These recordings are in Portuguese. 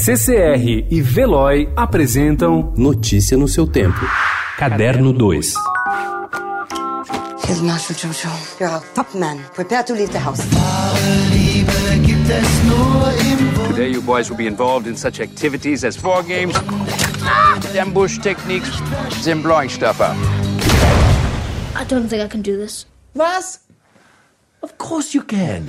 CCR e Veloy apresentam Notícia no seu tempo. Caderno 2. Here's Master Jojo. You're a top man. Prepare to leave the house. Today, you boys will be involved in such activities as four games, ambush techniques, and blowing stuff up. I don't think I can do this. Was? Of course you can.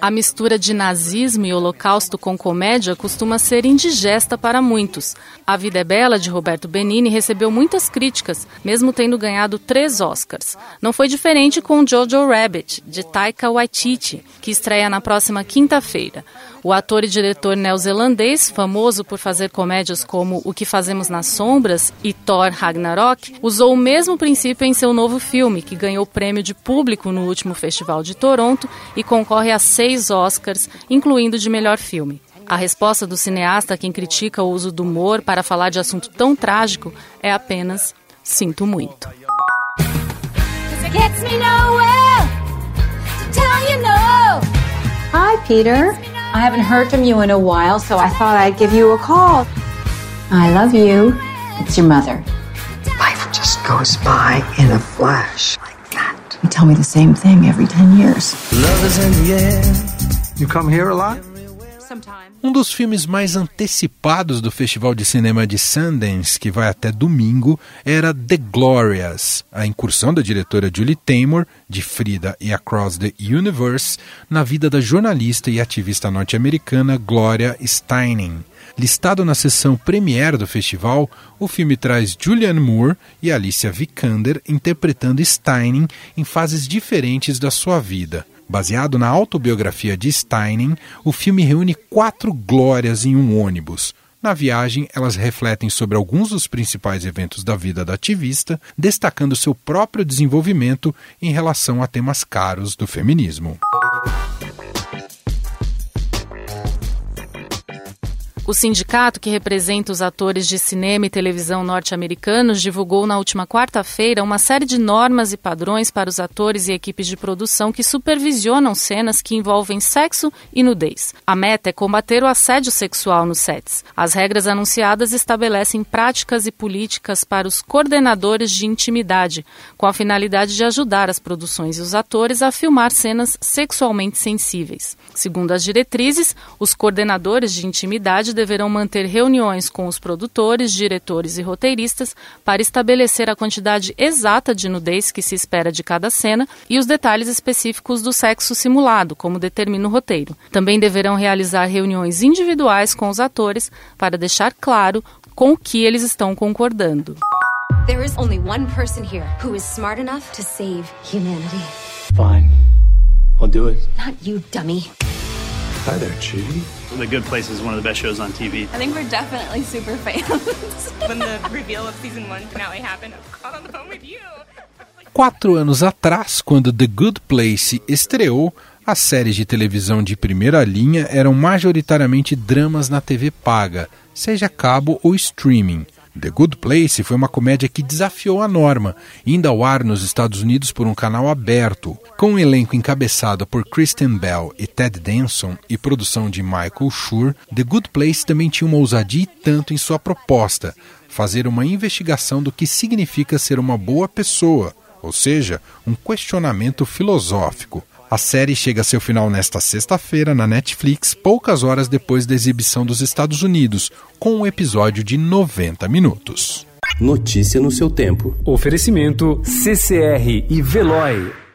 A mistura de nazismo e holocausto com comédia costuma ser indigesta para muitos. A Vida é Bela, de Roberto Benini, recebeu muitas críticas, mesmo tendo ganhado três Oscars. Não foi diferente com Jojo Rabbit, de Taika Waititi, que estreia na próxima quinta-feira. O ator e diretor neozelandês, famoso por fazer comédias como O que Fazemos nas Sombras e Thor Ragnarok, usou o mesmo princípio em seu novo filme, que ganhou prêmio de público no último Festival de Toronto e concorre a seis Oscars, incluindo de melhor filme. A resposta do cineasta a quem critica o uso do humor para falar de assunto tão trágico é apenas sinto muito. Hi, Peter. I haven't heard from you in a while, so I thought I'd give you a call. I love you. It's your mother. Life just goes by in a flash like that. You tell me the same thing every 10 years. Love is in the air. You come here a lot? Um dos filmes mais antecipados do Festival de Cinema de Sundance, que vai até domingo, era The Glorious, a incursão da diretora Julie Taymor, de Frida e Across the Universe, na vida da jornalista e ativista norte-americana Gloria Steinem. Listado na sessão premiere do festival, o filme traz Julianne Moore e Alicia Vikander interpretando Steinem em fases diferentes da sua vida. Baseado na autobiografia de Steinem, o filme reúne quatro glórias em um ônibus. Na viagem, elas refletem sobre alguns dos principais eventos da vida da ativista, destacando seu próprio desenvolvimento em relação a temas caros do feminismo. O sindicato que representa os atores de cinema e televisão norte-americanos divulgou na última quarta-feira uma série de normas e padrões para os atores e equipes de produção que supervisionam cenas que envolvem sexo e nudez. A meta é combater o assédio sexual nos sets. As regras anunciadas estabelecem práticas e políticas para os coordenadores de intimidade, com a finalidade de ajudar as produções e os atores a filmar cenas sexualmente sensíveis. Segundo as diretrizes, os coordenadores de intimidade deverão manter reuniões com os produtores, diretores e roteiristas para estabelecer a quantidade exata de nudez que se espera de cada cena e os detalhes específicos do sexo simulado, como determina o roteiro. Também deverão realizar reuniões individuais com os atores para deixar claro com o que eles estão concordando. There is only one person here who is smart enough to save humanity. Fine. I'll do it. Not you, dummy. Hi there, Chidi. The Good Place is one of the best shows on TV. I think we're definitely super fans. when the reveal of season one finale happened, I was on the phone with you. Quatro anos atrás, quando The Good Place estreou, as séries de televisão de primeira linha eram majoritariamente dramas na TV paga, seja cabo ou streaming. The Good Place foi uma comédia que desafiou a norma, indo ao ar nos Estados Unidos por um canal aberto. Com um elenco encabeçado por Kristen Bell e Ted Danson e produção de Michael Schur, The Good Place também tinha uma ousadia e tanto em sua proposta, fazer uma investigação do que significa ser uma boa pessoa, ou seja, um questionamento filosófico. A série chega a seu final nesta sexta-feira na Netflix, poucas horas depois da exibição dos Estados Unidos, com um episódio de 90 minutos. Notícia no seu tempo. Oferecimento CCR e Veloy.